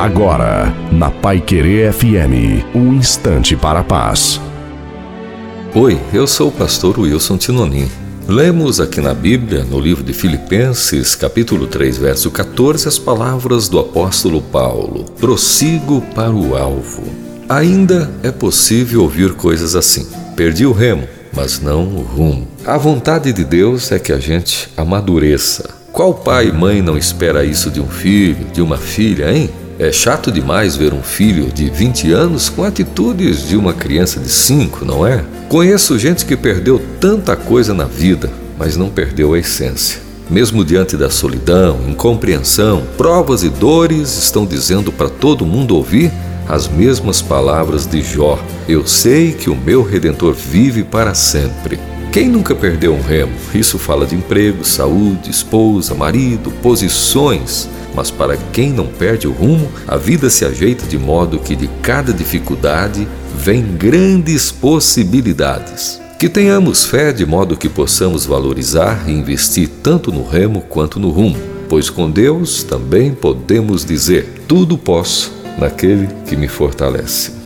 Agora, na Pai Querer FM, um instante para a paz. Oi, eu sou o pastor Wilson Tinonim. Lemos aqui na Bíblia, no livro de Filipenses, capítulo 3, verso 14, as palavras do apóstolo Paulo: Prossigo para o alvo. Ainda é possível ouvir coisas assim: perdi o remo, mas não o rumo. A vontade de Deus é que a gente amadureça. Qual pai e mãe não espera isso de um filho, de uma filha, hein? É chato demais ver um filho de 20 anos com atitudes de uma criança de 5, não é? Conheço gente que perdeu tanta coisa na vida, mas não perdeu a essência. Mesmo diante da solidão, incompreensão, provas e dores, estão dizendo para todo mundo ouvir as mesmas palavras de Jó: Eu sei que o meu redentor vive para sempre. Quem nunca perdeu um remo? Isso fala de emprego, saúde, esposa, marido, posições. Mas para quem não perde o rumo, a vida se ajeita de modo que de cada dificuldade vem grandes possibilidades. Que tenhamos fé de modo que possamos valorizar e investir tanto no remo quanto no rumo, pois com Deus também podemos dizer: tudo posso naquele que me fortalece.